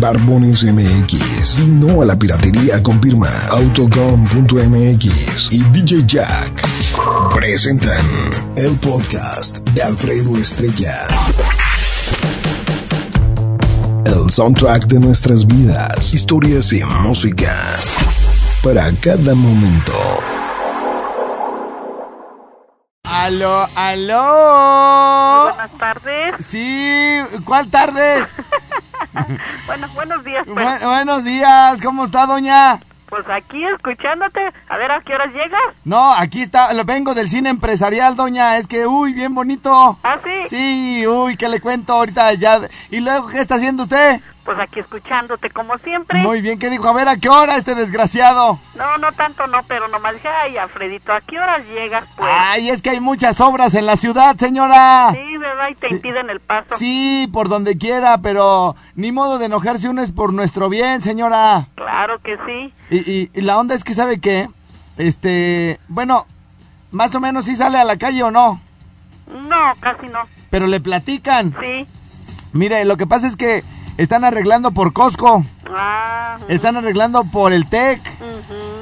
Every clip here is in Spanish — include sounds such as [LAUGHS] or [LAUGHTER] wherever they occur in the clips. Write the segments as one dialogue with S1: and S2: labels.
S1: Barbones MX. Y no a la piratería con firma Autocom.mx y DJ Jack. Presentan el podcast de Alfredo Estrella. El soundtrack de nuestras vidas, historias y música. Para cada momento.
S2: Aló, aló.
S3: Buenas tardes.
S2: Sí, ¿cuál tardes? [LAUGHS] [LAUGHS]
S3: bueno, buenos días. Pues.
S2: Bu- buenos días, ¿cómo está, doña?
S3: pues aquí escuchándote. A ver, ¿a qué horas llegas?
S2: No, aquí está, lo vengo del cine empresarial, doña. Es que, uy, bien bonito.
S3: ¿Ah, sí?
S2: Sí, uy, ¿qué le cuento ahorita ya? ¿Y luego qué está haciendo usted?
S3: Pues aquí escuchándote como siempre.
S2: Muy bien, ¿qué dijo? A ver, ¿a qué hora este desgraciado?
S3: No, no tanto no, pero nomás dije, ay, Alfredito, ¿a qué horas llegas, pues?
S2: Ay, es que hay muchas obras en la ciudad, señora.
S3: Sí, ¿verdad? Y te
S2: Sí.
S3: impiden el paso.
S2: Sí, por donde quiera, pero ni modo de enojarse uno es por nuestro bien, señora.
S3: Claro que sí.
S2: Y, y- y la onda es que, ¿sabe qué? Este, bueno, más o menos sí sale a la calle o no,
S3: No, casi no.
S2: pero le platican.
S3: Sí.
S2: Mire, lo que pasa es que están arreglando por Costco,
S3: Ah,
S2: están arreglando por el TEC,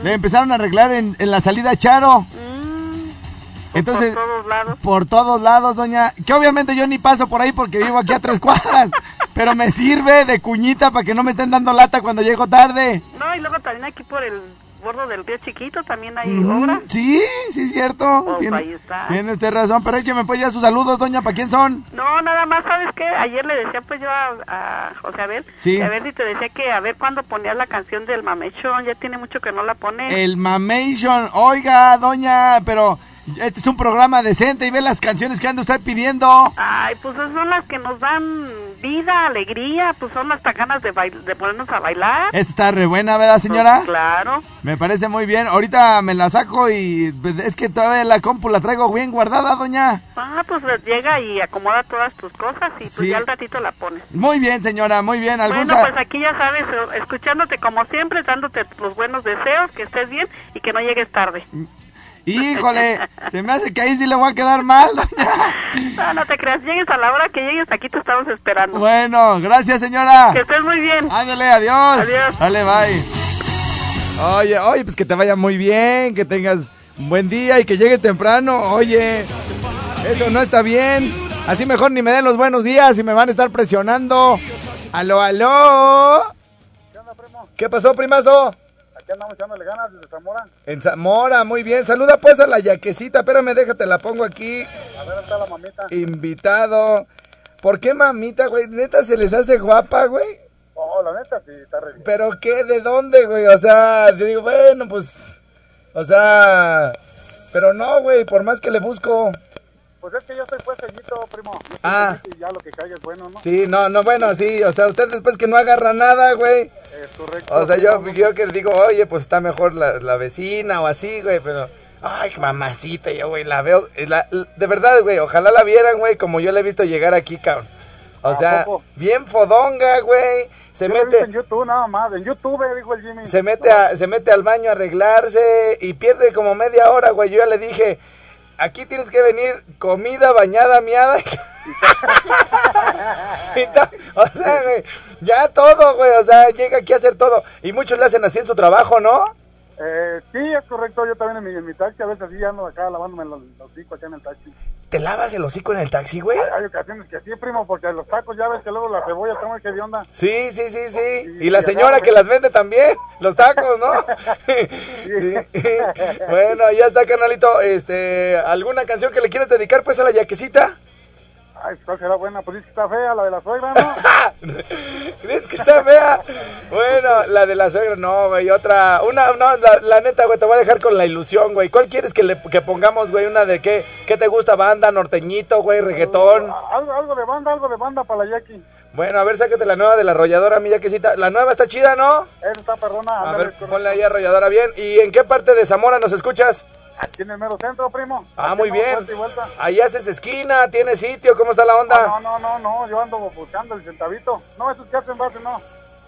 S2: le empezaron a arreglar en, en la salida Charo.
S3: mm,
S2: Entonces,
S3: por todos lados.
S2: por todos lados, doña, que obviamente yo ni paso por ahí porque vivo aquí a tres cuadras, [LAUGHS] pero me sirve de cuñita para que no me estén dando lata cuando llego tarde.
S3: No, y luego también aquí por el bordo del río chiquito también hay
S2: Ujú,
S3: obras.
S2: Sí, sí, cierto.
S3: Pues
S2: tiene,
S3: ahí está.
S2: tiene usted razón, pero écheme pues ya sus saludos, doña, ¿para quién son?
S3: No, nada más, ¿sabes qué? Ayer le decía pues yo a, a José Abel,
S2: Sí.
S3: a ver si te decía que a ver cuándo ponías la canción del Mamechón, ya tiene mucho que no la pone.
S2: El Mamation. Oiga, doña, pero este es un programa decente y ve las canciones que anda usted pidiendo.
S3: Ay, pues son las que nos dan vida, alegría, pues son hasta ganas de, de ponernos a bailar.
S2: Esta está re buena, ¿verdad, señora?
S3: Pues, claro.
S2: Me parece muy bien. Ahorita me la saco y pues, es que todavía la compu la traigo bien guardada, doña.
S3: Ah, pues llega y acomoda todas tus cosas y pues
S2: Sí.
S3: ya al ratito la pones.
S2: Muy bien, señora, muy bien. ¿Algún
S3: Bueno, pues aquí ya sabes, eh, escuchándote como siempre, dándote los buenos deseos, que estés bien y que no llegues tarde.
S2: Híjole, se me hace que ahí sí le voy a quedar mal, doña.
S3: No, no te creas, llegues a la hora que llegues, aquí te estamos esperando.
S2: Bueno, gracias, señora.
S3: Que estés muy bien.
S2: Ándale, adiós.
S3: Adiós.
S2: Dale, bye. Oye, oye, pues que te vaya muy bien, que tengas un buen día y que llegues temprano. Oye, eso no está bien. Así mejor ni me den los buenos días y me van a estar presionando. Aló, aló. ¿Qué pasó, primazo?
S4: Aquí andamos echándole ganas desde Zamora.
S2: En Zamora, muy bien. Saluda pues a la yaquecita. Espérame, déjate, la pongo aquí.
S4: A ver, ¿dónde está la mamita?
S2: Invitado. ¿Por qué mamita, güey? ¿Neta se les hace guapa, güey?
S4: Oh, la neta, sí, está re bien.
S2: ¿Pero qué? ¿De dónde, güey? O sea, digo, bueno, pues... O sea... Pero no, güey, por más que le busco...
S4: Pues es que yo estoy pues sellito, primo. Yo
S2: Ah.
S4: Y ya lo que caiga es bueno, ¿no?
S2: Sí, no, no, bueno, sí, o sea, usted después que no agarra nada, güey.
S4: Es correcto.
S2: O sea, yo, que digo, oye, pues está mejor la, la vecina o así, güey, pero... Ay, mamacita, yo, güey, la veo... eh, la- de verdad, güey, ojalá la vieran, güey, como yo la he visto llegar aquí, cabrón. O
S4: ¿A
S2: sea, bien fodonga, güey. Se
S4: Yo visto en
S2: mete...
S4: YouTube nada más. En YouTube, dijo el Jimmy.
S2: Se mete, a- se mete al baño a arreglarse y pierde como media hora, güey. Yo ya le dije, aquí tienes que venir comida, bañada, miada. [LAUGHS] O sea, güey, ya todo, güey. O sea, llega aquí a hacer todo. Y muchos le hacen así en su trabajo, ¿no?
S4: Eh, sí, es correcto. Yo también en mi, en mi taxi a veces así ando acá lavándome los, los acá en el taxi.
S2: ¿Te lavas el hocico en el taxi, güey?
S4: Hay, hay ocasiones que sí, primo, porque los tacos ya ves que luego la cebolla está que de onda.
S2: Sí, sí, sí, sí.
S4: Y-
S2: Y la señora que las vende también, los tacos, ¿no? [LAUGHS] Sí. Bueno, ya está, carnalito. Este, ¿alguna canción que le quieras dedicar pues a la yaquecita?
S4: Ay, ¿cuál será buena? Pues dice que está fea la de la suegra, ¿no? [LAUGHS]
S2: ¿Crees que está fea? Bueno, la de la suegra, no, güey, otra. Una, no, la, la neta, güey, te voy a dejar con la ilusión, güey. ¿Cuál quieres que le que pongamos, güey? Una de qué, qué te gusta, banda, norteñito, güey, reggaetón.
S4: algo, algo de banda, algo de banda para la Jackie.
S2: Bueno, a ver, sácate la nueva de la arrolladora, mi yaquecita. La nueva está chida, ¿no?
S4: Esa está perrona.
S2: A ver, ponle ahí arrolladora bien. ¿Y en qué parte de Zamora nos escuchas?
S4: Aquí en el mero centro, primo.
S2: Ah,
S4: Aquí
S2: muy bien.
S4: vuelta vuelta.
S2: Ahí haces esquina, tienes sitio, ¿cómo está la
S4: Ah,
S2: onda?
S4: no, no, no, no, yo ando buscando el centavito. No, esos que hacen base, no.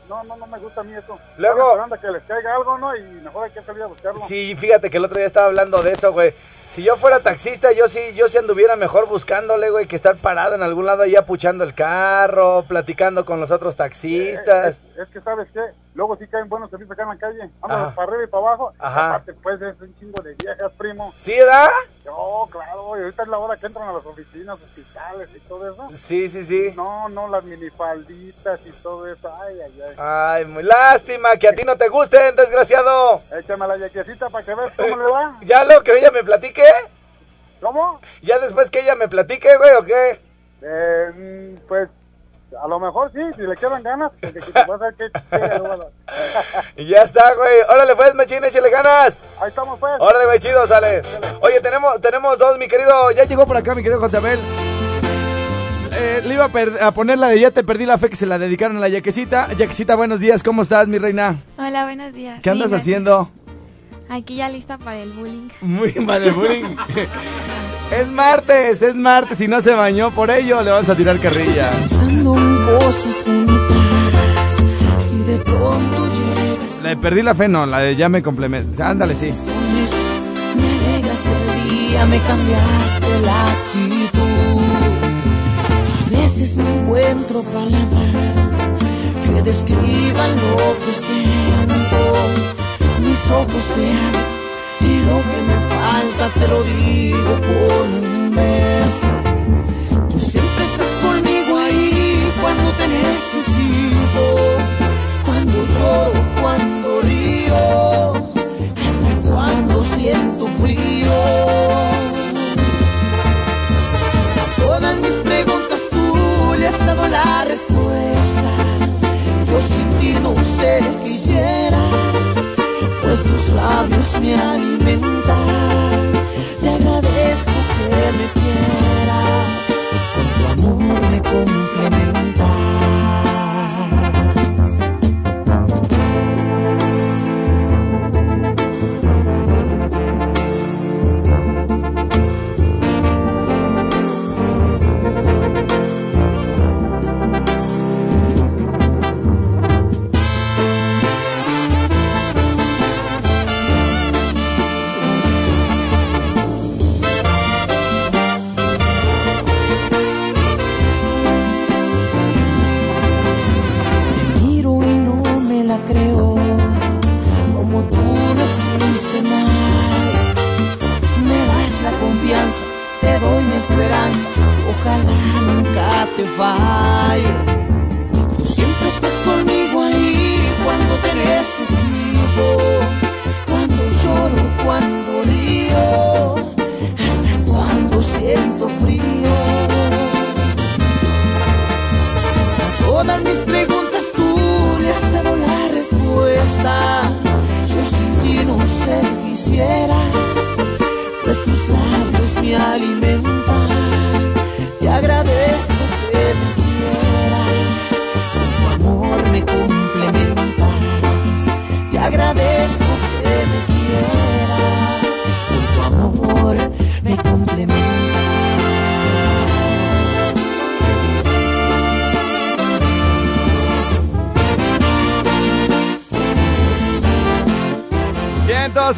S4: No, no, no me gusta a mí eso.
S2: Luego-
S4: que les caiga algo, ¿no? Y mejor hay que salir a buscarlo.
S2: Sí, fíjate que el otro día estaba hablando de eso, güey. Si yo fuera taxista, yo sí, yo sí anduviera mejor buscándole, güey, que estar parado en algún lado ahí apuchando el carro, platicando con los otros taxistas.
S4: Es, es que sabes qué, luego sí caen buenos servicios acá en la calle, vamos para arriba y para abajo,
S2: Ajá.
S4: aparte pues es un chingo de viejas, primo.
S2: ¿Sí, da?
S4: No, claro, y ahorita es la hora que entran a las oficinas, hospitales y todo eso.
S2: Sí, sí, sí.
S4: No, no, las minifalditas y todo eso, ay, ay, ay.
S2: Ay, muy lástima que a ti no te gusten, desgraciado.
S4: Échame la yaquecita para que veas cómo le va. [LAUGHS]
S2: ¿Ya lo que ella me platique?
S4: ¿Cómo?
S2: ¿Ya después que ella me platique, güey, o qué?
S4: Eh, mm, pues, a lo mejor sí, si le quedan ganas, porque si te vas a. [LAUGHS]
S2: Y ya está, güey. Órale, pues, machín, échale ganas.
S4: Ahí estamos, pues.
S2: Órale, güey, chido, sale. Oye, tenemos, tenemos dos, mi querido. Ya llegó por acá, mi querido José Abel. Eh, le iba a, a poner la de Ya te perdí la fe que se la dedicaron a la Yaquecita. Yaquecita, buenos días, ¿cómo estás, mi reina?
S5: Hola, buenos días.
S2: ¿Qué andas
S5: Sí,
S2: haciendo?
S5: Aquí ya lista para el bullying.
S2: Muy mal el bullying. [LAUGHS] es martes, es martes y no se bañó, por ello le vamos a tirar carrilla.
S6: pensando en cosas bonitas y de pronto llegas
S2: La de perdí la fe, no, la de ya me complementa. Ándale, sí.
S6: me alegras el día, me cambiaste la actitud. A veces no encuentro palabras que describan lo que siento. Mis ojos hablan y lo que me te lo digo con un beso. Tú siempre estás conmigo ahí cuando te necesito,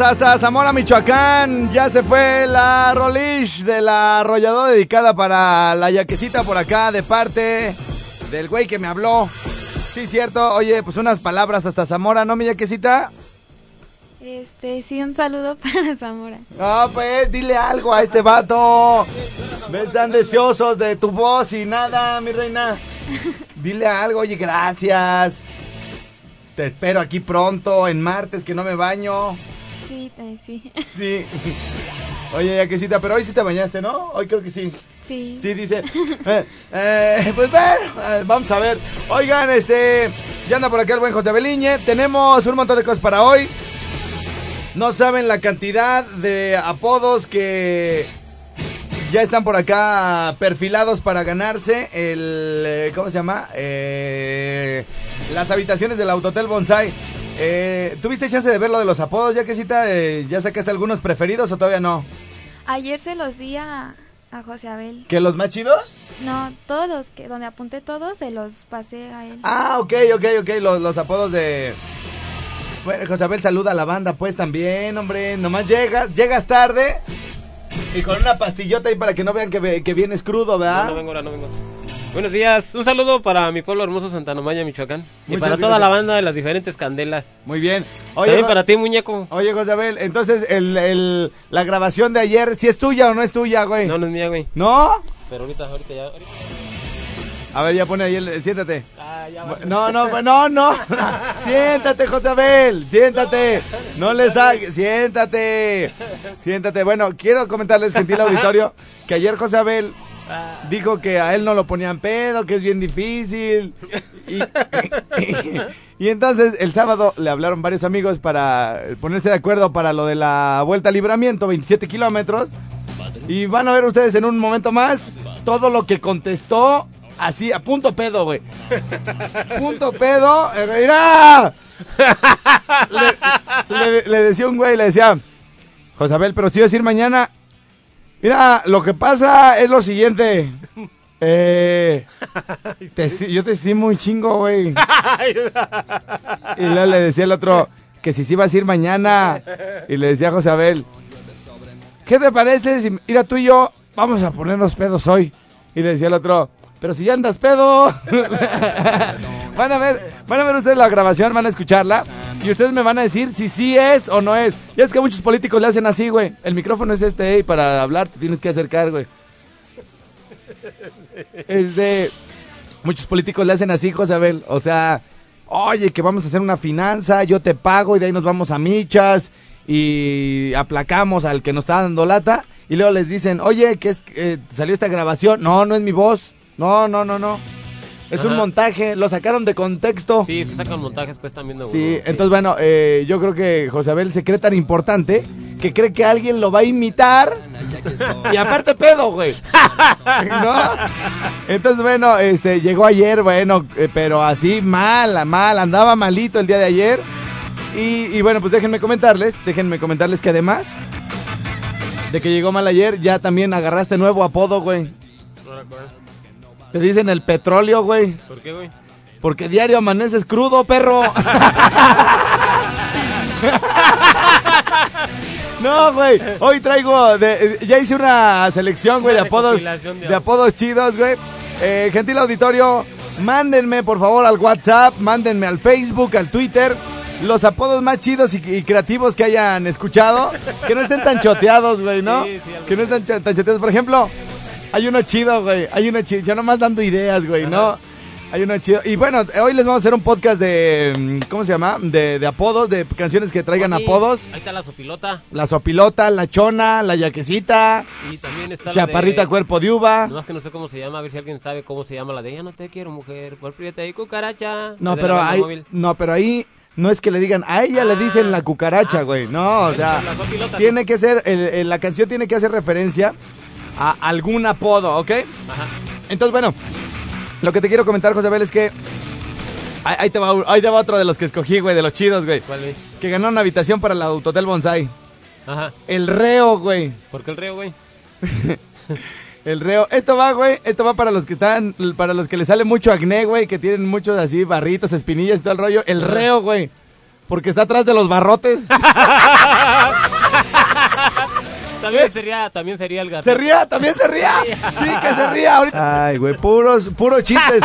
S6: Hasta
S2: Zamora, Michoacán. Ya se fue la Rolish de la arrolladora dedicada para la yaquecita por acá de parte del güey que me habló. Sí, cierto. Oye, pues unas palabras hasta Zamora, ¿no, mi yaquecita?
S5: Este, sí, un saludo [LAUGHS] para Zamora.
S2: No, pues, dile algo a este vato. Ves tan deseosos de tu voz y nada, mi reina. Dile algo, oye, gracias. Te espero aquí pronto, en martes, que no me baño.
S5: Sí, sí.
S2: Sí. Oye, Yaquecita, pero hoy sí te bañaste, ¿no? Hoy creo que sí.
S5: Sí.
S2: Sí, dice. Eh, eh, pues bueno, vamos a ver. Oigan, este. Ya anda por acá el buen José Beliñe. Tenemos un montón de cosas para hoy. No saben la cantidad de apodos que ya están por acá perfilados para ganarse el. eh, ¿Cómo se llama? Eh, las habitaciones del Autotel Bonsai. Eh, ¿Tuviste chance de ver lo de los apodos, Yaquecita? Eh, ¿Ya sacaste algunos preferidos o todavía no?
S5: Ayer se los di a, a José Abel.
S2: ¿Que los más chidos?
S5: No, todos los que, donde apunté todos, se los pasé a él.
S2: Ah, ok, ok, ok, los, los apodos de... Bueno, Josabel saluda a la banda pues también, hombre, nomás llegas, llegas tarde y con una pastillota ahí para que no vean que, ve- que vienes crudo, ¿verdad?
S7: No, no vengo ahora, no vengo. Buenos días. Un saludo para mi pueblo hermoso Santa Nomaya, Michoacán. y para toda la banda de las diferentes candelas.
S2: Muy bien.
S7: También
S2: Jo-
S7: para ti, muñeco.
S2: Oye, Josabel, entonces el, el- la grabación de ayer, ¿si es tuya o no es tuya, güey?
S7: No, no es mía, güey.
S2: ¿No?
S7: Pero ahorita, ahorita ya. ahorita-
S2: A ver, ya pone ahí, el, siéntate.
S7: Ah, ya va.
S2: No, no, no, no. [LAUGHS] Siéntate, Josabel, siéntate. No le saques, siéntate. Siéntate. Bueno, quiero comentarles, gentil auditorio, que ayer Josabel
S7: Ah,
S2: dijo que a él no lo ponían pedo, que es bien difícil. Y, entonces el sábado le hablaron varios amigos para ponerse de acuerdo para lo de la vuelta al libramiento, 27 kilómetros. Y van a ver ustedes en un momento más todo lo que contestó así, a punto pedo, güey. Punto pedo. eh, ¡Mira! Le decía un güey, le decía, Josabel, pero si vas a ir mañana. Mira, lo que pasa es lo siguiente. [LAUGHS] Eh, te yo te estimo un chingo, güey. [LAUGHS] Y luego le decía el otro que si sí vas a ir mañana. Y le decía a Josabel, ¿qué te parece si mira tú y yo vamos a ponernos pedos hoy? Y le decía el otro, pero si ya andas pedo. [LAUGHS] van a ver, van a ver ustedes la grabación, van a escucharla y ustedes me van a decir si sí es o no es. Ya es que muchos políticos le hacen así, güey. El micrófono es este, y para hablar te tienes que acercar, güey. Es de muchos políticos le hacen así, Josabel. O sea, oye, que vamos a hacer una finanza, yo te pago y de ahí nos vamos a michas y aplacamos al que nos está dando lata. Y luego les dicen, oye, que es eh, salió esta grabación. No, no es mi voz. No, no, no, no. Es un montaje, lo sacaron de contexto.
S7: Sí, que sacan montajes, pues también de
S2: Sí, entonces bueno, eh, yo creo que Josabel se cree tan importante que cree que alguien lo va a imitar y aparte pedo, güey. [LAUGHS] ¿No? Entonces bueno, este llegó ayer, bueno, eh, pero así mal, mal, andaba malito el día de ayer. Y, y bueno, pues déjenme comentarles, déjenme comentarles que además de que llegó mal ayer, ya también agarraste nuevo apodo, güey. Te dicen el petróleo, güey.
S7: ¿Por qué, güey?
S2: Porque diario amaneces crudo, perro. [LAUGHS] No, güey. Hoy traigo. de- ya hice una selección, güey, de apodos.
S7: de
S2: De apodos chidos, güey. Eh, gentil auditorio, mándenme por favor al WhatsApp, mándenme al Facebook, al Twitter. Los apodos más chidos y, y creativos que hayan escuchado. Que no estén tan choteados, güey, ¿no?
S7: Sí, sí,
S2: que no estén tan choteados. Por ejemplo, hay uno chido, güey. Hay uno chido. Yo nomás dando ideas, güey, ¿no? Hay uno chido. Y bueno, hoy les vamos a hacer un podcast de. mm, ¿Cómo se llama? De, de apodos, de canciones que traigan
S7: Oye,
S2: apodos.
S7: Ahí está la sopilota.
S2: La sopilota, la chona, la yaquecita,
S7: Y también está la
S2: chaparrita
S7: de...
S2: cuerpo de uva.
S7: Nomás que no sé cómo se llama, a ver si alguien sabe cómo se llama la de Ya no te quiero, mujer, por prieta y cucaracha.
S2: No, pero ahí, no, pero ahí no es que le digan, a ella le
S7: Ah.
S2: dicen la cucaracha, güey. No, o sea, tiene que ser, el- el- la canción tiene que hacer referencia a algún apodo, ¿ok?
S7: Ajá.
S2: Entonces, bueno, lo que te quiero comentar, José Abel, es que ahí, te va, ahí te va otro de los que escogí, güey, de los chidos, güey.
S7: ¿Cuál, güey?
S2: Que ganó una habitación para la Autotel Bonsai.
S7: Ajá.
S2: El reo, güey.
S7: ¿Por qué el reo, güey? [LAUGHS]
S2: El reo. Esto va, güey. Esto va para los que están, para los que les sale mucho acné, güey, que tienen muchos así barritos, espinillas y todo el rollo. El reo, güey. Porque está atrás de los barrotes. [LAUGHS]
S7: También sería, también sería el gato.
S2: ¿Se ría? ¿También se ría? Sí, que se ría ahorita. Ay, güey, puros, puros chistes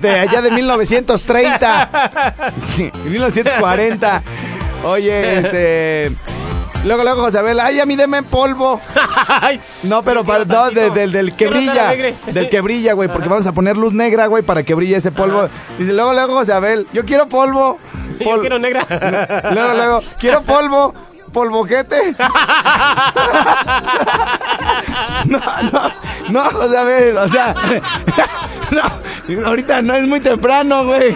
S2: de allá de 1930. Sí, 1940. Oye, este... Luego, luego, José Abel, ay, a mí deme polvo. No, pero para, no, de- del, del que
S7: Quiero
S2: brilla.
S7: alegre.
S2: Del que brilla, güey, porque vamos a poner luz negra, güey, para que brille ese polvo. Dice, luego, luego, José Abel, yo quiero polvo. [LAUGHS]
S7: yo quiero negra.
S2: Luego, luego, quiero polvo. Polvojete. [LAUGHS] No, no, no, José Abel, o sea, [LAUGHS] no, ahorita no es muy temprano, güey.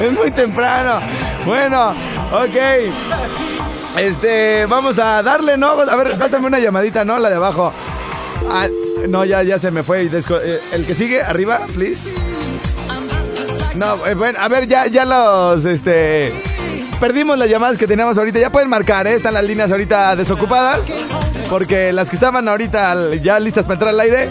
S2: Es muy temprano. Bueno, ok. Este, vamos a darle, ¿no? A ver, pásame una llamadita, ¿no? La de abajo. Ah, no, ya, ya se me fue. Eh, El que sigue, arriba, please. No, eh, bueno, a ver, ya, ya los, este... Perdimos las llamadas que teníamos ahorita. Ya pueden marcar, ¿eh? Están las líneas ahorita desocupadas. Porque las que estaban ahorita ya listas para entrar al aire,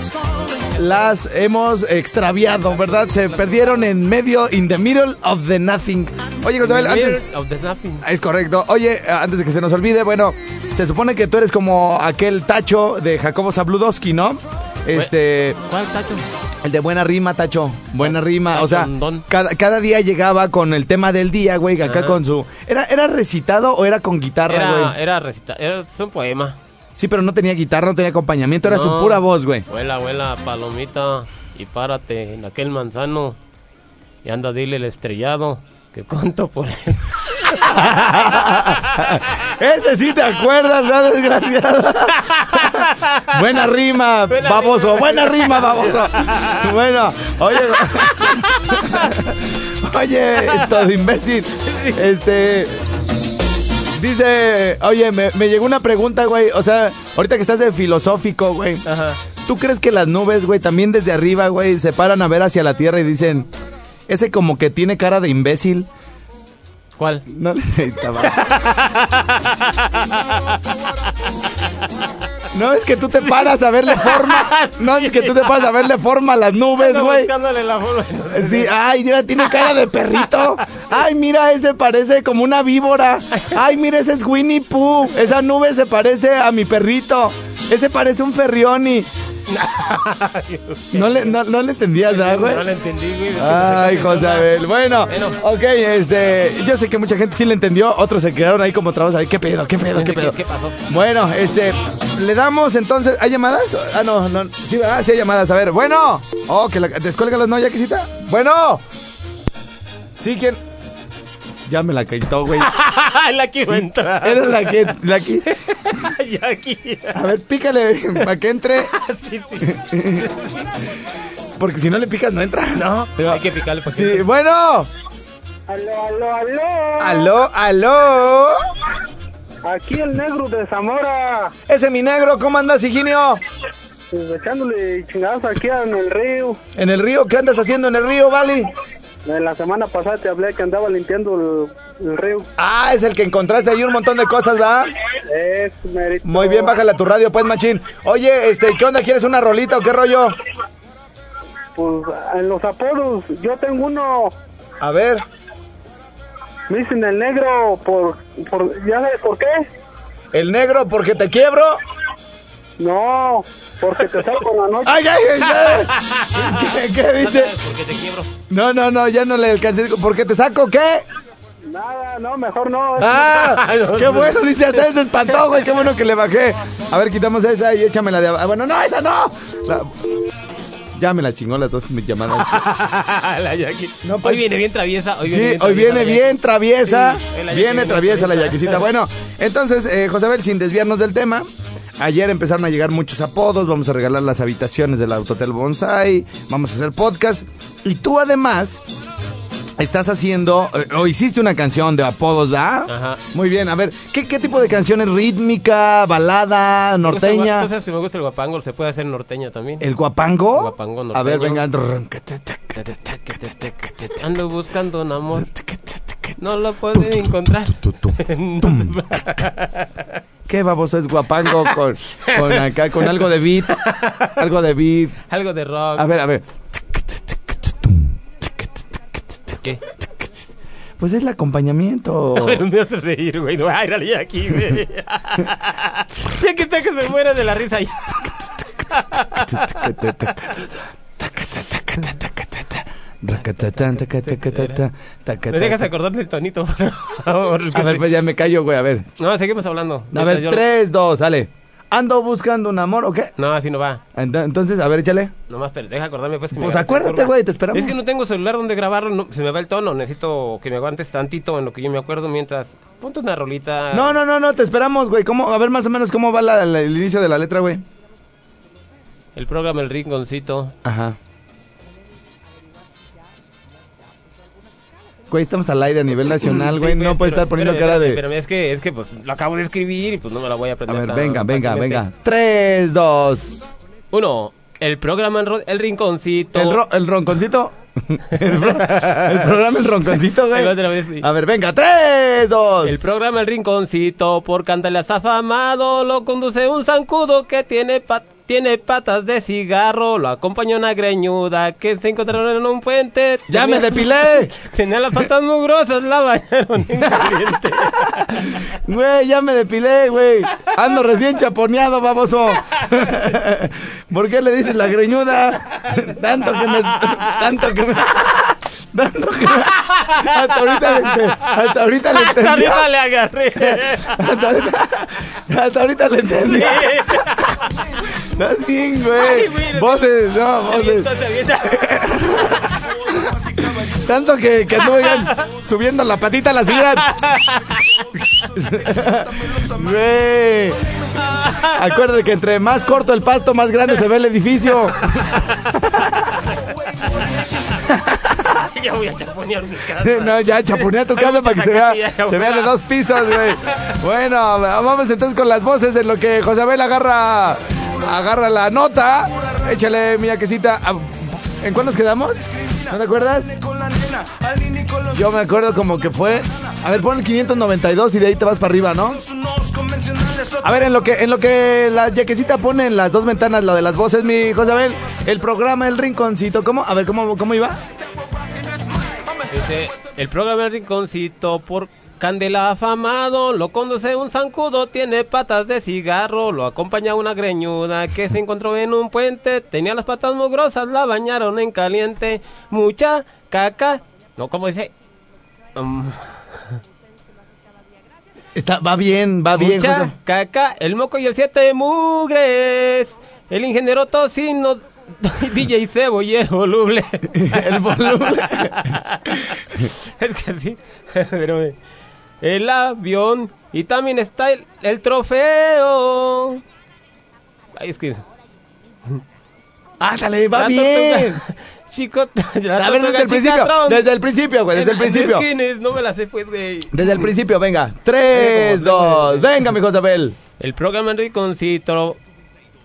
S2: las hemos extraviado, ¿verdad? Se perdieron en medio, in the middle of the nothing. Oye, José Abel, antes...
S7: Of the nothing.
S2: Es correcto. Oye, antes de que se nos olvide, bueno, se supone que tú eres como aquel tacho de Jacobo Zabludowski, ¿no? Este,
S7: ¿Cuál tacho?
S2: El de buena rima, Tacho. Buena rima. O sea, cada, cada día llegaba con el tema del día, güey, acá
S7: Ajá.
S2: con su... ¿Era, ¿Era recitado o era con guitarra,
S7: Era,
S2: güey?
S7: era era es un poema.
S2: Sí, pero no tenía guitarra, no tenía acompañamiento, era su pura voz, güey.
S7: Vuela, vuela, palomita, y párate en aquel manzano. Y anda, dile el estrellado, que cuento por él.
S2: Ese sí te acuerdas, ¿verdad, desgraciado? buena rima,
S7: Buena
S2: baboso.
S7: rima.
S2: Buena rima, baboso. bueno, oye. oye, todo imbécil. Este. Dice, oye, me, me llegó una pregunta, güey. O sea, ahorita que estás de filosófico, güey.
S7: Ajá.
S2: ¿Tú crees que las nubes, güey, también desde arriba, güey, se paran a ver hacia la tierra y dicen, ese como que tiene cara de imbécil?
S7: ¿Cuál?
S2: No necesitaba. No es que tú te paras a verle forma. No es que tú te paras a verle forma a las nubes, güey.
S7: buscándole la forma.
S2: Sí, ay, mira, tiene cara de perrito. Ay, mira, ese parece como una víbora. Ay, mira, ese es Winnie Pooh. Esa nube se parece a mi perrito. Ese parece un Ferrioni. [LAUGHS] No le, no, no le entendías, ¿verdad, güey?
S7: No le entendí, güey.
S2: Ay, José Abel. Bueno, ok, este, yo sé que mucha gente sí le entendió, otros se quedaron ahí como trabas ahí. ¿Qué pedo? ¿Qué pedo? ¿Qué
S7: ¿Qué,
S2: pedo?
S7: qué pasó?
S2: Bueno, este, le damos entonces, ¿hay llamadas? Ah, no, no, sí, ¿verdad? Sí hay llamadas, a ver, bueno. Oh, que la, descuélgalas, ¿no, Yaquisita? Bueno. Sí, ¿quién? Ya me la quitó, güey. [LAUGHS]
S7: la que iba a entrar.
S2: Era la que, la que, [LAUGHS]
S7: ya aquí.
S2: a ver, pícale para que entre, [LAUGHS]
S7: sí, sí.
S2: porque si no le picas no entra.
S7: No, hay que picarle pues
S2: Sí, bueno.
S4: Aló, aló, aló.
S2: Aló, aló.
S4: Aquí el negro de Zamora.
S2: Ese mi negro, ¿cómo andas, Higinio?
S4: Pues echándole chingadas aquí en el río.
S2: En el río, ¿qué andas haciendo en el río, Vali?
S4: En la semana pasada te hablé que andaba limpiando el, el río.
S2: Ah, es el que encontraste ahí un montón de cosas, ¿verdad?
S4: Es mérito.
S2: Muy bien, bájale a tu radio, pues, machín. Oye, este, ¿qué onda? ¿Quieres una rolita o qué rollo?
S4: Pues en los apodos, yo tengo uno.
S2: A ver,
S4: Me dicen el negro por, por. ¿Ya sabes por qué?
S2: el negro porque te quiebro.
S4: No, porque te salgo en la noche.
S2: ¡Ay, ay, ay! ay. [LAUGHS] ¿Qué, qué dice?
S7: Porque te quiebro.
S2: No, no, no, ya no le alcancé. ¿Porque te saco qué?
S4: Nada, no, mejor no.
S2: ¡Ah! [LAUGHS] ¡Qué bueno! Dice, hasta él se espantó, güey. ¡Qué bueno que le bajé! A ver, quitamos esa y échame la de abajo. Bueno, no, esa no. La- Ya me la chingó las dos mis llamadas. [LAUGHS]
S7: la Jackie.
S2: No, pues-
S7: Hoy viene bien traviesa. Hoy
S2: Sí,
S7: viene bien
S2: hoy
S7: traviesa
S2: viene bien traviesa.
S7: Sí, hoy la
S2: viene traviesa la yaquisita. Bueno, entonces, eh, Josabel, sin desviarnos del tema, ayer empezaron a llegar muchos apodos. Vamos a regalar las habitaciones del Autotel Bonsai. Vamos a hacer podcast. Y tú, además, estás haciendo eh, o hiciste una canción de apodos, ¿verdad?
S7: Ajá.
S2: Muy bien, a ver, ¿qué, qué tipo de canciones? ¿Rítmica, balada,
S7: el
S2: norteña?
S7: Tú sabes que me gusta el guapango, se puede hacer norteña también.
S2: ¿El guapango?
S7: Guapango
S2: A ver, venga.
S7: norteño. Ando buscando un amor. No lo puedo encontrar.
S2: ¿Qué baboso es guapango con, con acá, con algo de beat? Algo de beat.
S7: Algo de rock.
S2: A ver, a ver.
S7: ¿Qué? [LAUGHS]
S2: Pues es el acompañamiento. [LAUGHS]
S7: me hace reír, güey. No, ay, dale aquí, güey. [LAUGHS] ya que está que se muere de la risa. ahí. ¿Me dejas acordarme el tonito, por favor?
S2: A ver, pues ya me callo, güey, a ver.
S7: No, seguimos hablando.
S2: A ver, tres, dos, sale. Ando buscando un amor, ¿o qué?
S7: No, así no va.
S2: Ent- Entonces, a ver, échale.
S7: Nomás, pero deja acordarme pues que me
S2: Pues acuérdate,
S7: curva.
S2: güey, te esperamos.
S7: Es que no tengo celular donde grabarlo, no, se me va el tono. Necesito que me aguantes tantito en lo que yo me acuerdo mientras. Ponte una rolita.
S2: No, no, no, no, te esperamos, güey. ¿Cómo? A ver, más o menos, ¿cómo va la- la- el inicio de la letra, güey?
S7: El programa El Rinconcito.
S2: Ajá. Güey, estamos al aire a nivel nacional, güey.
S7: Sí,
S2: no puede
S7: pero-
S2: estar poniendo
S7: espérame,
S2: cara de...
S7: espérame, es que, es que pues lo acabo de escribir y pues no me la voy a
S2: A
S7: aprender.
S2: ver,
S7: tan
S2: venga, venga, venga. Tres, dos.
S7: Uno, el programa El, Rinconcito.
S2: El, ro- el ronconcito. [LAUGHS] el, ro- el programa El ronconcito, [LAUGHS] güey.
S7: Ahí va otra vez, sí.
S2: A ver, venga. Tres, dos.
S7: El programa El Rinconcito, por cantarle afamado, lo conduce un zancudo que tiene pat... tiene patas de cigarro, lo acompaña una greñuda que se encontraron en un puente.
S2: ¡Ya me depilé! [LAUGHS]
S7: Tenía las patas mugrosas, la bañaron en caliente. [LAUGHS]
S2: Güey, ya me depilé, güey. Ando recién chaponeado, baboso. [LAUGHS] ¿Por qué le dices la greñuda? Tanto que me... Tanto que me... Tanto que. Hasta ahorita le, hasta ahorita le
S7: Hasta
S2: entendí.
S7: ahorita le agarré.
S2: Hasta ahorita, hasta ahorita le entendí. No, sí, güey.
S7: güey,
S2: Voces, no,
S7: Se
S2: voces.
S7: avienta, se avienta. [LAUGHS]
S2: Tanto que, que anduve subiendo la patita a la silla. [LAUGHS] Güey. Acuérdate que entre más corto el pasto, más grande se ve el edificio. [LAUGHS]
S7: Ya voy a chaponear mi casa.
S2: No, ya chaponea tu casa para que se vea, se vea de dos pisos, güey. Bueno, vamos entonces con las voces en lo que José Abel agarra, agarra la nota. Échale, mi quesita. ¿En cuándo nos quedamos? ¿No te acuerdas? Yo me acuerdo como que fue. A ver, pon el 592 y de ahí te vas para arriba, ¿no? A ver, en lo que en lo que la yaquecita pone en las dos ventanas lo de las voces, mi José Abel, el programa El Rinconcito, ¿cómo? A ver, ¿cómo, cómo iba?
S7: El programa El Rinconcito por Candela afamado, lo conduce un zancudo, tiene patas de cigarro, lo acompaña una greñuda que se encontró en un puente, tenía las patas mugrosas, la bañaron en caliente, mucha caca, no, ¿cómo dice? Um,
S2: Está, va bien, va bien,
S7: mucha
S2: José.
S7: caca, el moco y el siete mugres, el ingeniero tocino, [LAUGHS] DJ Cebo y el voluble. [LAUGHS]
S2: El voluble. [LAUGHS]
S7: es que así, pero el avión y también está el, el trofeo. Ay, es que [LAUGHS]
S2: Ándale, va
S7: La
S2: bien. [LAUGHS]
S7: Chico,
S2: A ver, desde el principio, desde el principio, güey, desde el principio.
S7: esquines, no me la sé, pues, güey.
S2: Desde el principio, venga. Tres, dos, venga, mi José Abel.
S7: El programa en Rinconcito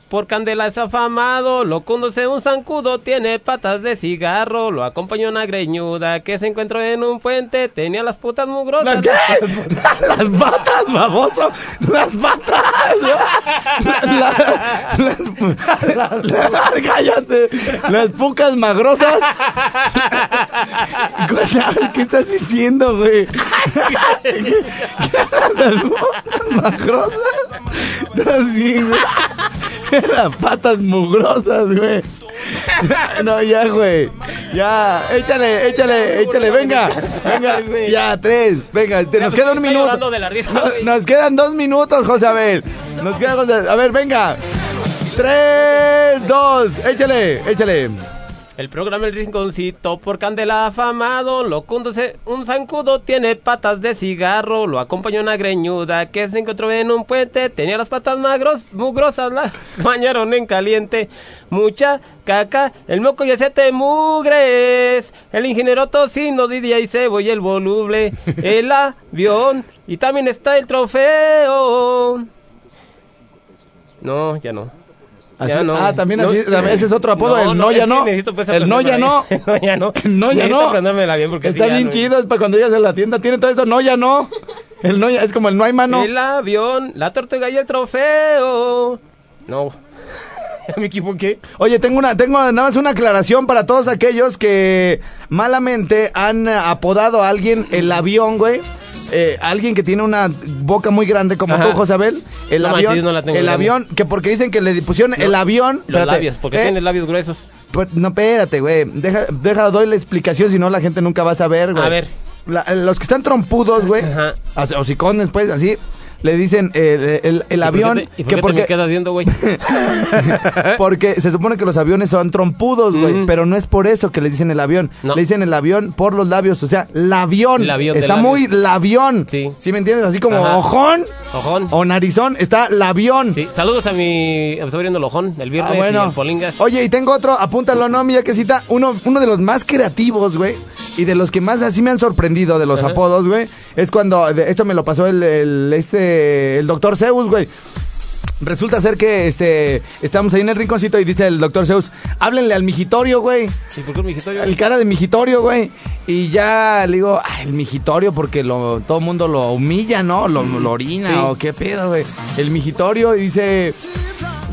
S7: por Candela es afamado, lo conduce un zancudo, tiene patas de cigarro, lo acompaña una greñuda que se encontró en un puente, tenía las putas
S2: ¿Las
S7: mugrosas.
S2: qué? [LAUGHS] Las patas, baboso. Las patas. La- la- las, [LAUGHS] la- cállate. Las pucas magrosas. [LAUGHS] ¿Qué estás diciendo, güey? Las pucas magrosas. No, sí, güey. [LAUGHS] Las patas mugrosas, güey. [LAUGHS] No, ya, güey. Ya, échale, échale, échale, venga. Venga, ya, tres. Venga, te- nos queda un minuto. Nos quedan dos minutos, José Abel. Nos quedan, José A ver, venga. Tres, dos, échale, échale.
S7: El programa El Rinconcito por Candela afamado, lo conduce un zancudo, tiene patas de cigarro, lo acompaña una greñuda que se encontró en un puente, tenía las patas magros, mugrosas, la [LAUGHS] bañaron en caliente, mucha caca, el moco y siete mugres, el ingeniero tocino, Didia y Cebo y el voluble, [LAUGHS] el avión y también está el trofeo. No, ya no.
S2: Así-
S7: no.
S2: ah, también
S7: No,
S2: así, ese es otro apodo, el no, ya no. El no, ya no.
S7: no, ya no.
S2: No, ya no.
S7: aprendérmela bien porque
S2: Está bien
S7: no.
S2: chido, es para cuando llegas a la tienda. Tiene todo esto, no, ya no. El no, ya, es como el no hay mano.
S7: El avión, la tortuga y el trofeo. No. [LAUGHS] me equivoqué.
S2: Oye, tengo una, tengo nada más una aclaración para todos aquellos que malamente han apodado a alguien el avión, güey. Eh, alguien que tiene una boca muy grande como
S7: Ajá.
S2: tú, Josabel. El
S7: No
S2: avión,
S7: manches, no la tengo
S2: el
S7: grande.
S2: avión, que porque dicen que le pusieron el avión.
S7: Los
S2: espérate,
S7: labios, porque
S2: eh,
S7: tiene labios gruesos.
S2: pues, no, espérate, güey. Deja, deja, doy la explicación, si no la gente nunca va a saber, güey.
S7: A ver.
S2: La- los que están trompudos, güey,
S7: Ajá.
S2: hocicones, pues, así, le dicen el, el- el avión.
S7: ¿Y por qué te,
S2: que
S7: te
S2: porque,
S7: me quedas viendo, güey? [LAUGHS]
S2: porque se supone que los aviones son trompudos, güey. Pero no es por eso que le dicen el avión.
S7: No.
S2: Le dicen el avión por los labios. O sea.
S7: El avión
S2: Está muy labión.
S7: Sí.
S2: ¿Sí me entiendes? Así como
S7: Ajá.
S2: ojón
S7: Ojón.
S2: o narizón. Está labión.
S7: Sí, saludos a mi... Estoy viendo el viernes
S2: Ah, bueno.
S7: y el polingas.
S2: Oye, y tengo otro, apúntalo, ¿no, mi yaquecita? Uno, uno de los más creativos, güey. Y de los que más así me han sorprendido de los
S7: Ajá.
S2: apodos, güey. Es cuando, de- esto me lo pasó el, el, este, el doctor Zeus, güey. Resulta ser que este estamos ahí en el rinconcito y dice el doctor Zeus, háblenle al mijitorio, güey.
S7: ¿Y por qué el mijitorio?
S2: El cara de mijitorio, güey. Y ya le digo, "Ay, el mijitorio, porque lo, todo el mundo lo humilla, ¿no? Lo, lo orina
S7: Sí.
S2: o qué pedo, güey. El mijitorio y dice,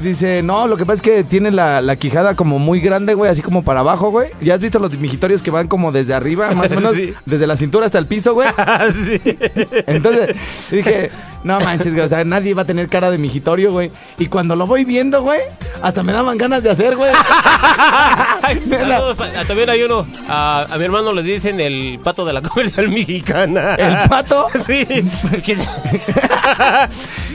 S2: Dice, no, lo que pasa es que tiene la, la quijada como muy grande, güey, así como para abajo, güey. ¿Ya has visto los mijitorios que van como desde arriba, más o [LAUGHS] menos,
S7: Sí.
S2: desde la cintura hasta el piso, güey? [LAUGHS]
S7: sí.
S2: Entonces dije, no manches, güey, o sea, nadie va a tener cara de mijitorio, güey. Y cuando lo voy viendo, güey, hasta me daban ganas de hacer, güey. [LAUGHS]
S7: Saludos, ah, También hay uno. A, a mi hermano le dicen el pato de la comercial mexicana.
S2: ¿El pato?
S7: Sí.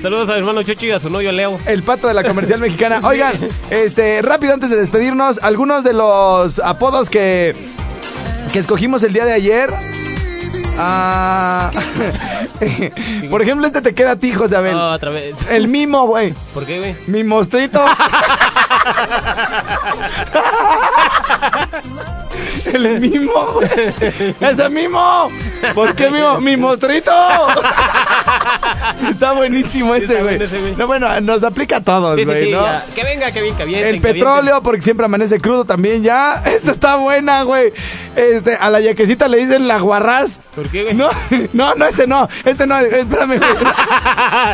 S7: Saludos a mi hermano Chucho y a su novio Leo.
S2: El pato de la comercial mexicana. Oigan, este, rápido antes de despedirnos, algunos de los apodos que, que escogimos el día de ayer. Ah, [LAUGHS] por ejemplo, este te queda a ti, José Abel.
S7: Ah, otra vez.
S2: El mimo, güey.
S7: ¿Por qué, güey?
S2: Mi mostrito. [LAUGHS] El mimo, güey. Ese mimo. ¿Por qué mimo? Mi mostrito. [LAUGHS] [LAUGHS] Está buenísimo ese, güey.
S7: bueno.
S2: No, bueno, nos aplica a todos, güey,
S7: sí,
S2: ¿no?
S7: ya. Que venga, que venga, que viene.
S2: El petróleo, porque siempre amanece crudo también ya. [LAUGHS] Esta está buena, güey. Este, a la yaquecita le dicen la guarraz.
S7: ¿Por qué, güey?
S2: No, [LAUGHS] no, no, este no. Este no, espérame, güey.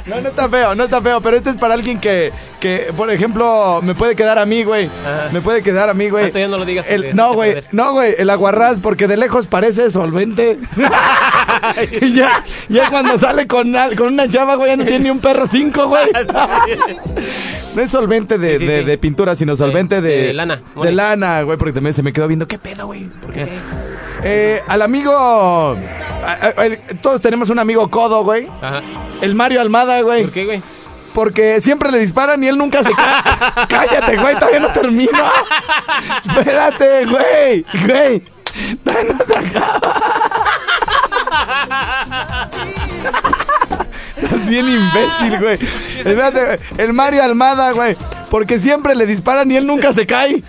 S2: No, no está feo, no está feo, pero este es para alguien que, que por ejemplo, me puede quedar a mí, güey. Me puede quedar a mí, güey.
S7: No, todavía no lo digas porque
S2: El- no, güey, no, güey, el aguarrás, porque de lejos parece solvente. y ya, ya cuando sale con, con una chava, güey, ya no tiene ni un perro cinco, güey. [LAUGHS] No es solvente de,
S7: Sí, sí,
S2: de-
S7: sí.
S2: de pintura, sino solvente de...
S7: de lana,
S2: De lana, güey, porque también se me quedó viendo, ¿qué pedo, güey? ¿Por qué? Eh, al amigo... a- a- el- todos tenemos un amigo codo, güey.
S7: Ajá.
S2: El Mario Almada, güey.
S7: ¿Por qué, güey?
S2: Porque siempre le disparan y él nunca se cae. [LAUGHS] Cállate, güey, todavía no termino. [LAUGHS] Espérate, güey. Güey. Todavía no se acaba. Bien imbécil, güey. El Mario Almada, güey. Porque siempre le disparan y él nunca se cae.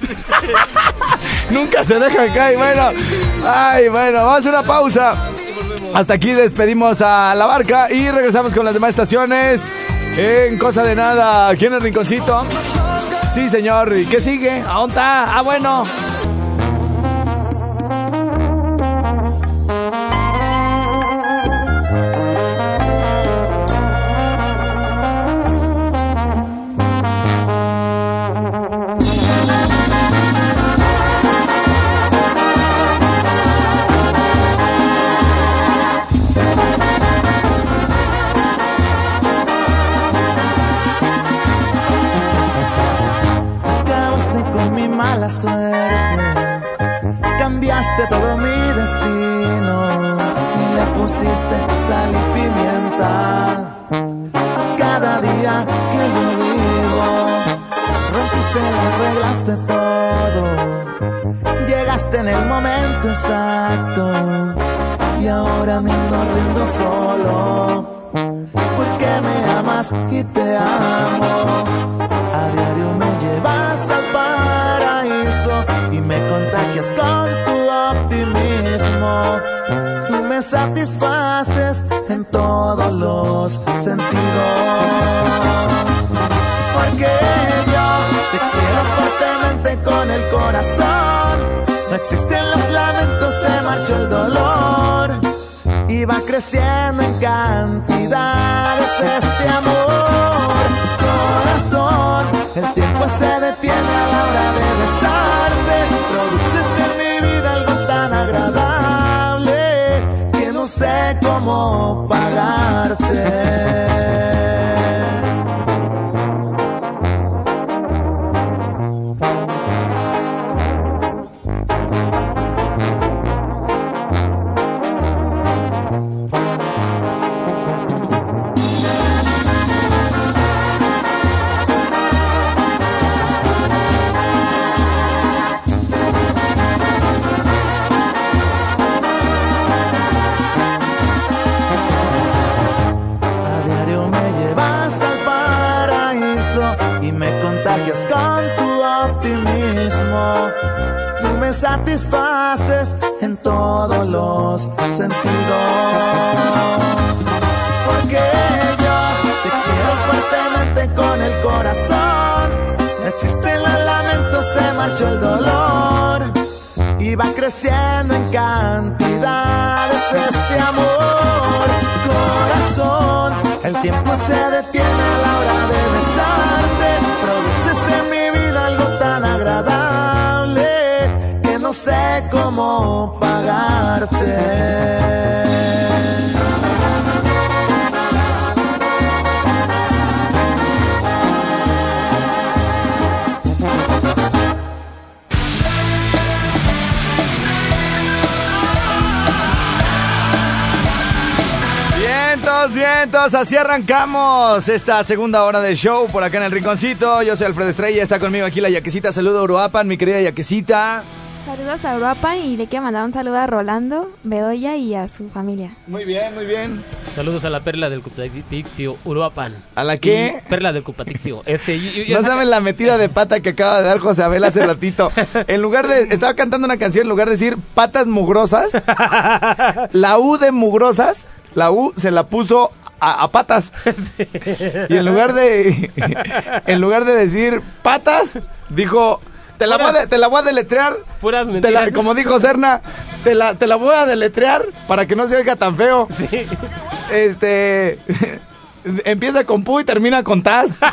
S2: [LAUGHS] nunca se deja caer. Bueno. Ay, bueno, vamos a una pausa. Hasta aquí despedimos a la barca y regresamos con las demás estaciones. En cosa de nada, aquí en el rinconcito. Sí, señor. ¿Y qué sigue? ¿A dónde está? Ah, bueno.
S6: Sal y pimienta a cada día que yo vivo. Rompiste y arreglaste todo, llegaste en el momento exacto y ahora me ando solo. Porque me amas y te amo. A diario me llevas al paraíso y me contagias con tu me satisfaces en todos los sentidos. Porque yo te quiero fuertemente con el corazón. No existen los lamentos, se marchó el dolor y va creciendo en cantidades este amor. Corazón, el tiempo se detiene a la hora de besarte. Sé cómo pagarte. Me satisfaces en todos los sentidos. Porque yo te quiero fuertemente con el corazón. No existen los lamentos, se marchó el dolor y va creciendo en cantidades este amor. Corazón, el tiempo se detiene no sé cómo pagarte. Vientos,
S2: vientos, así arrancamos esta segunda hora de show por acá en el rinconcito. Yo soy Alfredo Estrella, está conmigo aquí la Yaquecita. Saludo a Uruapan, mi querida Yaquecita.
S5: Saludos a Europa y le quiero mandar un saludo a Rolando, Bedoya y a su familia.
S2: Muy bien, muy bien.
S7: Saludos a la perla del Cupatixio, Uruapan.
S2: ¿A la qué?
S7: Y Perla del Cupatixio. Este, y- y-
S2: No saben la metida de pata que acaba de dar José Abel hace ratito. [LAUGHS] En lugar de. Estaba cantando una canción, en lugar de decir patas mugrosas, [LAUGHS] la U de mugrosas, la U se la puso a, a patas. [LAUGHS] Y en lugar de. En lugar de decir patas, dijo. Te la, voy a, te la voy a deletrear.
S7: Puras
S2: Te
S7: mentiras.
S2: la- como dijo Serna, te la, te la voy a deletrear para que no se oiga tan feo. Este. Empieza con pu y termina con tas. [LAUGHS]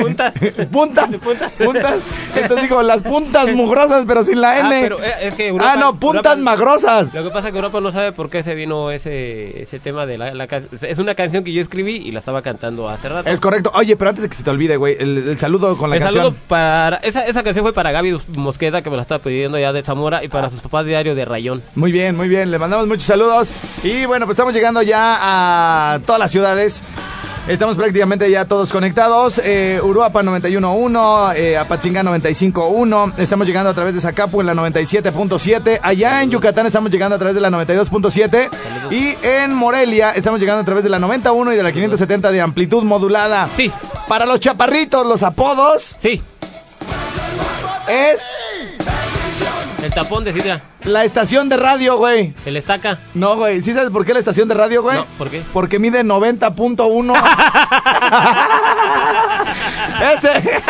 S7: Puntas.
S2: puntas. [LAUGHS]
S7: Puntas.
S2: Puntas. Entonces digo, las puntas mugrosas, pero sin la
S7: Ah,
S2: N.
S7: pero eh, es que Europa-
S2: ah, no, puntas
S7: Europa-
S2: magrosas.
S7: Lo que pasa es que Europa no sabe por qué se vino ese, ese tema de la, la Es una canción que yo escribí y la estaba cantando hace rato.
S2: Es correcto. Oye, pero antes de que se te olvide, güey, el, el saludo con la
S7: El
S2: canción.
S7: saludo para... Esa, esa canción fue para Gaby Mosqueda, que me la estaba pidiendo ya de Zamora, y para sus papás diario de Rayón.
S2: Muy bien, muy bien. Le mandamos muchos saludos. Y bueno, pues estamos llegando ya a todas las ciudades. Estamos prácticamente ya todos conectados. Eh, Uruapan 91.1, eh, Apatzinga 95.1. Estamos llegando a través de Zacapu en la 97.7. Allá en Yucatán estamos llegando a través de la 92.7. Y en Morelia estamos llegando a través de la 91 y de la 570 de amplitud modulada.
S7: Sí.
S2: Para los chaparritos, los apodos
S7: Sí,
S2: es
S7: el tapón de Sidra,
S2: la estación de radio, güey.
S7: el estaca.
S2: No, güey. ¿Sí sabes por qué la estación de radio, güey?
S7: No, ¿por qué?
S2: Porque mide 90.1. [LAUGHS] ese, [LAUGHS]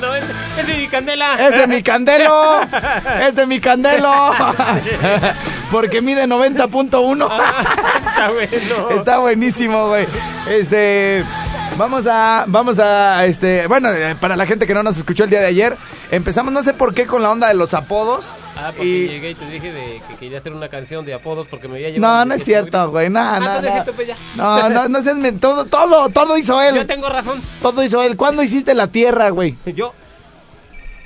S7: no, es, es de mi candela.
S2: ese mi candelo. Ese mi candelo. [LAUGHS] Porque mide 90.1.
S7: Está bueno.
S2: Está buenísimo, güey. Este. Vamos a, vamos a, este, bueno, eh, para la gente que no nos escuchó el día de ayer, empezamos, no sé por qué, con la onda de los apodos.
S7: Ah, porque
S2: y,
S7: llegué y te dije de que quería hacer una canción de apodos porque me había
S2: no,
S7: llevado...
S2: no es cierto, güey, no,
S7: Ah,
S2: no, no.
S7: pues.
S2: No, no, no seas todo, todo, todo hizo él.
S7: Yo tengo razón.
S2: Todo hizo él. ¿Cuándo hiciste la tierra, güey?
S7: Yo.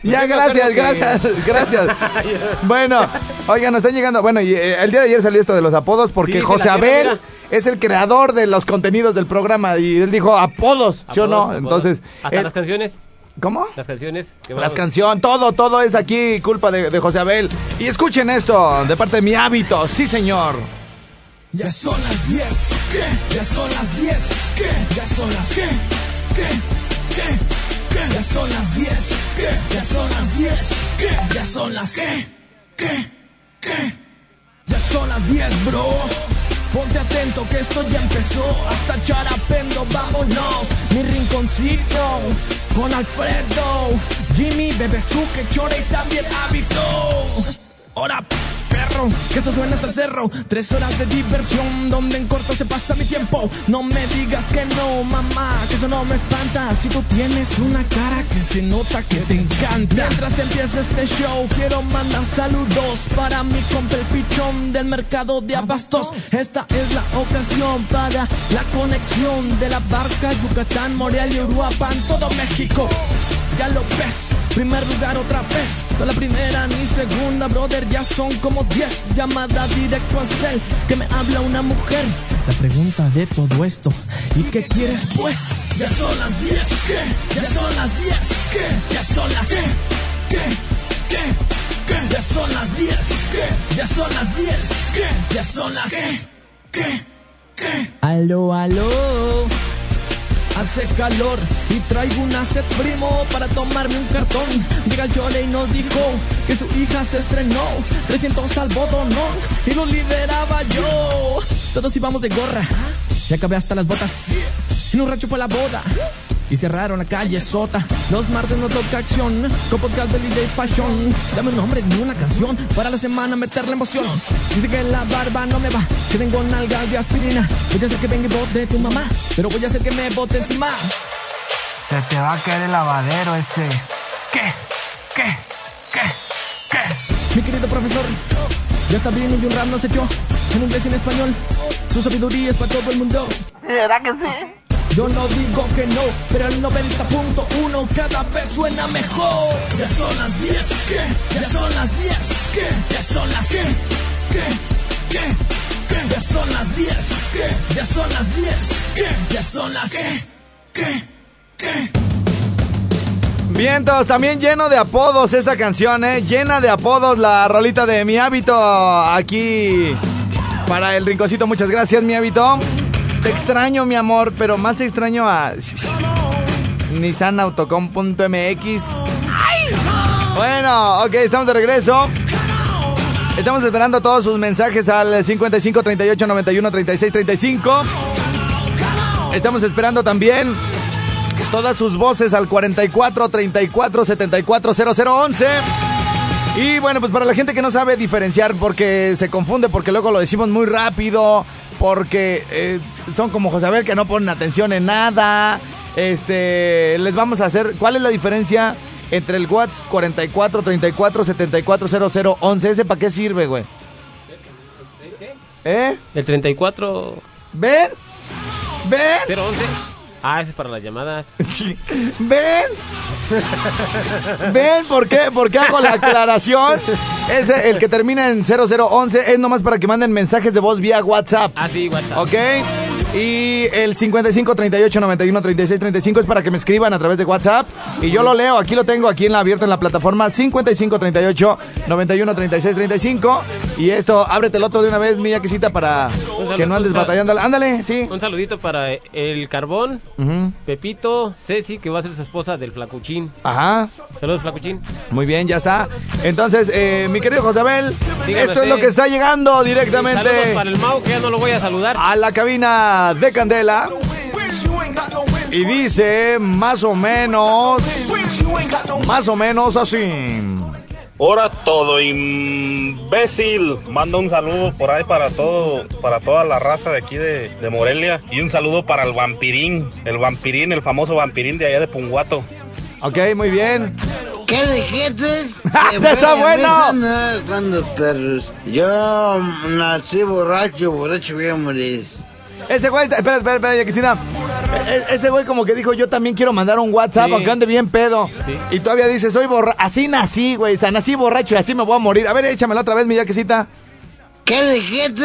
S2: Ya, gracias,
S7: que-
S2: gracias, gracias. [LAUGHS] Bueno, oigan, nos están llegando. Bueno, y eh, el día de ayer salió esto de los apodos porque
S7: Sí,
S2: José Abel
S7: mira.
S2: es el creador de los contenidos del programa y él dijo apodos, ¿sí o no?
S7: Apodos.
S2: Entonces,
S7: Hasta
S2: eh,
S7: las canciones.
S2: ¿cómo?
S7: Las canciones.
S2: Las canciones, todo, todo es aquí culpa de, de José Abel. Y escuchen esto, de parte de mi hábito, sí señor.
S8: Ya son las 10, ¿qué? Ya son las 10, ¿qué? Ya son las ¿qué? ¿Qué? ¿Qué? ¿Qué? Ya son las 10, Ya son las 10, ¿qué? Ya son las ¿qué? ¿Qué? ¿Qué? Ya son las 10, bro. Ponte atento que esto ya empezó. Hasta charapendo, vámonos. Mi rinconcito con Alfredo, Jimmy, Bebezuque, Chore y también Hábito. Ahora, que esto suena hasta el cerro. Tres horas de diversión, donde en corto se pasa mi tiempo. No me digas que no, mamá, que eso no me espanta. Si tú tienes una cara que se nota que te encanta. Mientras empieza este show, quiero mandar saludos para mi compa el pichón del mercado de abastos. Esta es la ocasión para la conexión de la barca Yucatán, Morelia y Uruapan, todo México. Ya lo ves, primer lugar otra vez. No la primera ni segunda, brother, ya son como 10. Llamada directo al cel, que me habla una mujer. La pregunta de todo esto, ¿y qué quieres pues? Ya son las 10, ¿qué? Ya son las 10, ¿qué? Ya son las ¿qué? ¿Qué? ¿Qué? ¿Qué? Ya son las 10, ¿qué? Ya son las 10, ¿qué? Ya son las ¿qué? ¿Qué? ¿Qué? Aló, aló. Hace calor y traigo una set primo para tomarme un cartón. Llega el Chole y nos dijo que su hija se estrenó. 300 al y lo lideraba yo. Todos íbamos de gorra y acabé hasta las botas. En un rancho fue la boda. Y cerraron la calle sota. Los martes no toca acción. Con podcast de DJ Fashion. Dame un nombre ni una canción. Para la semana meterle emoción. Dice que la barba no me va. Que tengo nalgas de aspirina. Voy a hacer que venga y bote tu mamá. Pero voy a hacer que me bote encima.
S9: Se te va a caer el lavadero ese. ¿Qué? ¿Qué? ¿Qué? ¿Qué?
S8: Mi querido profesor, ya está bien y un rap nos echó. En inglés y en español. Su sabiduría es para todo el mundo.
S3: ¿Verdad que sí?
S8: Yo no digo que no, pero el 90.1 cada vez suena mejor. Ya son las 10, ¿qué? Ya son las 10, ¿qué? Ya son las ¿qué? ¿Qué? ¿Qué? ¿Qué? Ya son las 10. ¿Qué? Ya son las 10. ¿Qué? Ya son las ¿Qué? ¿Qué? ¿Qué?
S2: Vientos, también lleno de apodos esta canción, ¿eh? Llena de apodos la rolita de mi hábito aquí para el rinconcito. Muchas gracias, mi hábito. Te extraño, mi amor, pero más extraño a nissanautocom.mx. Bueno, ok, estamos de regreso. Estamos esperando todos sus mensajes al 55 38 91 36 35. Estamos esperando también todas sus voces al 44 34 74 0011. Y bueno, pues para la gente que no sabe diferenciar porque se confunde, porque luego lo decimos muy rápido, porque eh, son como Josabel que no ponen atención en nada. Este, les vamos a hacer, ¿cuál es la diferencia entre el WhatsApp 44 34 74 0011? ¿Ese para qué sirve, güey? ¿Eh?
S7: El 34
S2: ¿Ven? ¿Ven?
S7: 011. Ah, ese es para las llamadas. [LAUGHS]
S2: ¿Ven? ¿Ven por qué? ¿Por qué hago la aclaración? Ese, el que termina en 0011, es nomás para que manden mensajes de voz vía WhatsApp.
S7: Ah, sí, WhatsApp.
S2: ¿Ok? Y el 55 38 91 36 35 es para que me escriban a través de WhatsApp. Y yo lo leo, aquí lo tengo, aquí en la abierto en la plataforma 55 38 91 36 35. Y esto, ábrete el otro de una vez, mi yaquisita, para que no andes batallando. Ándale, sí.
S7: Un saludito para el Carbón,
S2: Ujú.
S7: Pepito, Ceci, que va a ser su esposa del Flacuchín.
S2: Ajá.
S7: Saludos, Flacuchín.
S2: Muy bien, ya está. Entonces, eh, mi querido Josabel, esto es lo que está llegando
S7: Saludos
S2: directamente
S7: para el Mau, que ya no lo voy a saludar.
S2: a la cabina de Candela. Y dice más o menos, más o menos así.
S10: Ahora todo imbécil. Mando un saludo por ahí para todo, para toda la raza de aquí de, de Morelia. Y un saludo para el vampirín, el vampirín, el famoso vampirín de allá de Punguato.
S2: Ok, muy bien.
S11: ¿Qué dijiste? [LAUGHS]
S2: ¡Está bueno!
S11: No, cuando perros. Yo nací borracho, borracho voy a morir.
S2: Ese güey, está- espera, espera, espera, Yaquisina. E- Ese güey como que dijo, yo también quiero mandar un WhatsApp,
S7: Sí.
S2: aunque ande bien pedo.
S7: Sí.
S2: Y todavía dice, soy borracho. Así nací, güey. O sea, nací borracho y así me voy a morir. A ver, échamelo otra vez, mi Yaquisita.
S11: ¿Qué dijiste?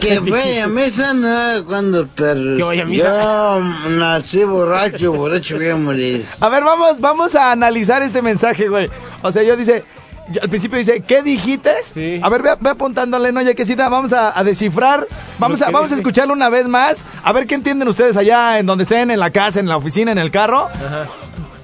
S11: Que vaya a misa, no, cuando perros.
S7: Que vaya a misa.
S11: Yo nací borracho, borracho voy a morir.
S2: A ver, vamos, vamos a analizar este mensaje, güey. O sea, yo dice, al principio dice, ¿qué dijiste?
S7: Sí.
S2: A ver, ve, ve apuntándole, ¿no? Yaquisita, vamos a, a descifrar. Vamos a, vamos a escucharlo una vez más. A ver qué entienden ustedes allá en donde estén, en la casa, en la oficina, en el carro.
S7: Ajá.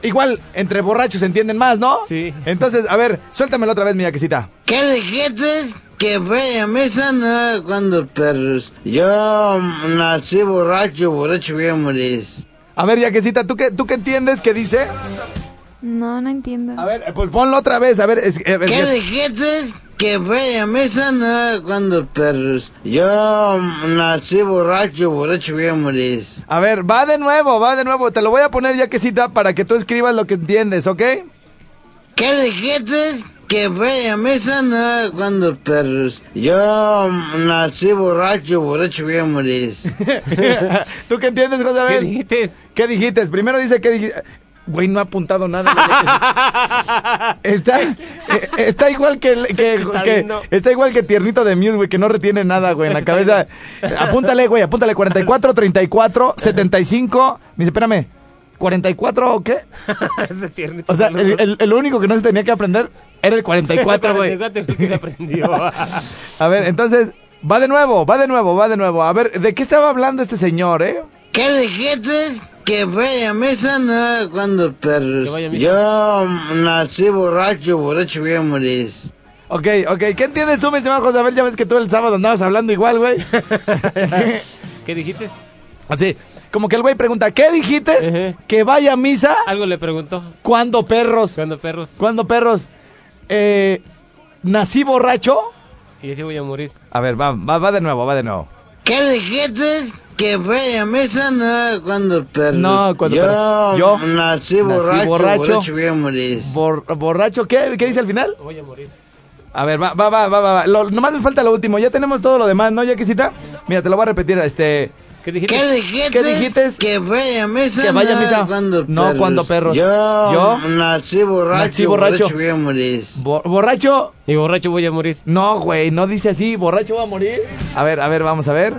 S2: Igual, entre borrachos se entienden más, ¿no?
S7: Sí.
S2: Entonces, a ver, suéltamelo otra vez, mi Yaquisita.
S11: ¿Qué dijiste? Que vaya a misa, no, cuando perros. Yo nací borracho, borracho voy a morir.
S2: A ver, Yaquisita, ¿tú qué, ¿tú qué entiendes que dice?
S5: No, no entiendo.
S2: A ver, pues ponlo otra vez, a ver. es- a ver,
S11: ¿Qué
S2: ¿qué-
S11: dijiste? Que vaya a misa, no, cuando perros. Yo nací borracho, borracho voy a morir.
S2: a ver, va de nuevo, va de nuevo. Te lo voy a poner, Yaquisita, para que tú escribas lo que entiendes, ¿ok?
S11: ¿Qué dijiste? Que vaya a misa, no, cuando perros. Yo nací borracho, borracho voy a morir. [LAUGHS]
S2: ¿Tú qué entiendes, José
S7: ¿Qué dijiste?
S2: ¿Qué dijiste? Primero dice que dijiste. Güey, no ha apuntado nada. [LAUGHS] está, eh, está igual que, que,
S7: Está
S2: que- está igual que tiernito de Muse, güey, que no retiene nada, güey, en la [LAUGHS] cabeza. Apúntale, güey, apúntale 44 34 75. Me dice, espérame. ¿44 o qué? [LAUGHS]
S7: Ese tiernito
S2: O sea, el,
S7: saludo.
S2: el- el único que no se tenía que aprender era el 44, güey.
S7: 44 que aprendió.
S2: A ver, entonces, va de nuevo, va de nuevo, va de nuevo. A ver, ¿de qué estaba hablando este señor, eh?
S11: ¿Qué dijiste? Que vaya a misa, no, cuando perros. Yo nací borracho, borracho voy a morir.
S2: Ok, ok. ¿Qué entiendes tú, mi estimado José Abel? Ya ves que tú el sábado andabas hablando igual, güey. [LAUGHS]
S7: ¿Qué dijiste?
S2: Así, como que el güey pregunta, ¿qué dijiste? Que vaya a misa.
S7: Algo le preguntó.
S2: ¿Cuándo, perros?
S7: Cuando perros.
S2: ¿Cuándo, perros? Eh, ¿Nací borracho?
S7: Y así voy a morir.
S2: A ver, va, va, va de nuevo, va de nuevo.
S11: ¿Qué dijiste? Que vaya a misa, no, cuando perros.
S2: No, cuando
S11: yo.
S2: Yo
S11: nací
S2: nací
S11: borracho,
S2: borracho.
S11: borracho voy a morir.
S2: Bor- ¿Borracho qué? ¿Qué dice al final?
S7: Voy a morir.
S2: A ver, va, va, va, va, va. Lo- nomás me falta lo último. Ya tenemos todo lo demás, ¿no, Yaquisita? Mira, te lo voy a repetir. Este,
S7: ¿Qué dijiste?
S11: ¿Qué dijiste?
S2: ¿Qué dijiste?
S11: Que vaya a misa.
S2: Que vaya misa.
S11: Cuando
S2: No,
S11: perros.
S2: cuando perros.
S11: Yo,
S2: Yo
S11: nací borracho.
S2: nací borracho.
S11: voy a morir.
S2: Bo- ¿Borracho?
S7: Y borracho voy a morir.
S2: No, güey, no dice así. ¿Borracho va a morir? A ver, a ver, vamos a ver.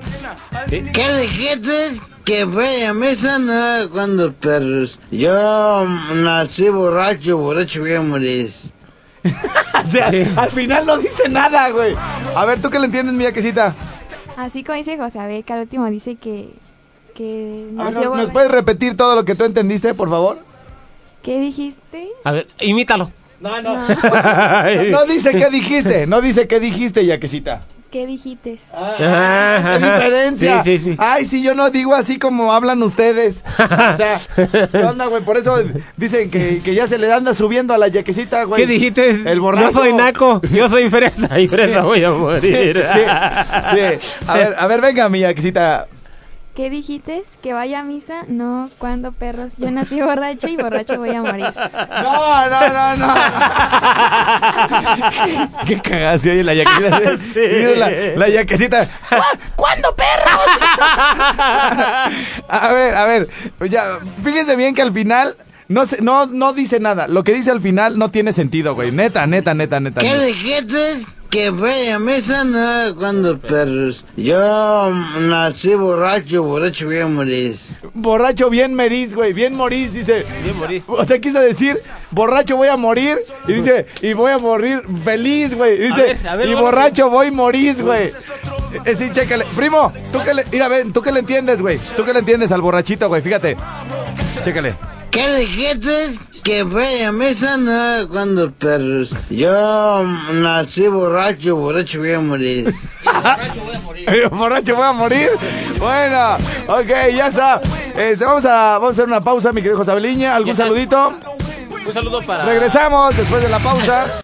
S11: ¿Qué dijiste? Que vaya a misa. No cuando perros. Yo nací borracho. Borracho voy a morir. [LAUGHS]
S2: O sea, al final no dice nada, güey. A ver, ¿tú qué le entiendes, mi yaquecita?
S5: Así como dice José Abel, que al último dice que, que
S2: A ver,
S5: nació
S2: ¿nos, puedes repetir todo lo que tú entendiste, por favor?
S5: ¿Qué dijiste?
S7: A ver, imítalo.
S2: No, no. No [LAUGHS] dice [LAUGHS] qué dijiste, no dice qué dijiste, yaquecita.
S5: ¿Qué dijiste? [LAUGHS]
S2: ¿Qué diferencia?
S7: Sí, sí, sí.
S2: Ay, sí, yo no digo así como hablan ustedes. [LAUGHS] O sea, ¿qué onda, güey? Por eso dicen que, que ya se le anda subiendo a la yaquecita, güey.
S7: ¿Qué dijiste?
S2: El borracho.
S7: Yo soy naco, yo soy fresa y fresa voy a morir.
S2: Sí, sí, sí. [LAUGHS] A ver, a ver, venga, mi yaquecita.
S5: ¿Qué dijiste? Que vaya a misa. No, cuando perros. Yo nací borracho y borracho voy a morir. [LAUGHS]
S2: No, no, no, no. [LAUGHS] Qué cagada se oye la yaquecita. [LAUGHS] Dice La, la yaquecita. ¿Cuándo, perros? a ver, a ver. Ya, fíjense bien que al final no, se, no, no dice nada. Lo que dice al final no tiene sentido, güey. Neta, neta, neta, neta.
S11: ¿Qué dijiste? Que vaya a misa. No cuando perros. Yo nací borracho. Borracho voy a morir.
S2: Borracho bien meriz, güey. Bien morís, dice.
S7: Bien morir.
S2: O sea, quiso decir, borracho voy a morir. Y dice, y voy a morir feliz, güey. Y Dice,
S7: ver, a ver,
S2: y borracho voy morís, güey. Eh, sí, chécale. Primo, ¿tú qué le, mira, ven, ¿tú qué le entiendes, güey? ¿Tú qué le entiendes al borrachito, güey? Fíjate. Chécale.
S11: ¿Qué dijiste? Que vaya a misa. No cuando perros. Yo nací borracho. Borracho voy a morir. [LAUGHS]
S2: borracho voy a morir. Bueno, ok, ya está. Este, vamos, a, vamos a hacer una pausa, mi querido José Abeliña. ¿Algún saludito?
S7: Un saludo para.
S2: Regresamos después de la pausa.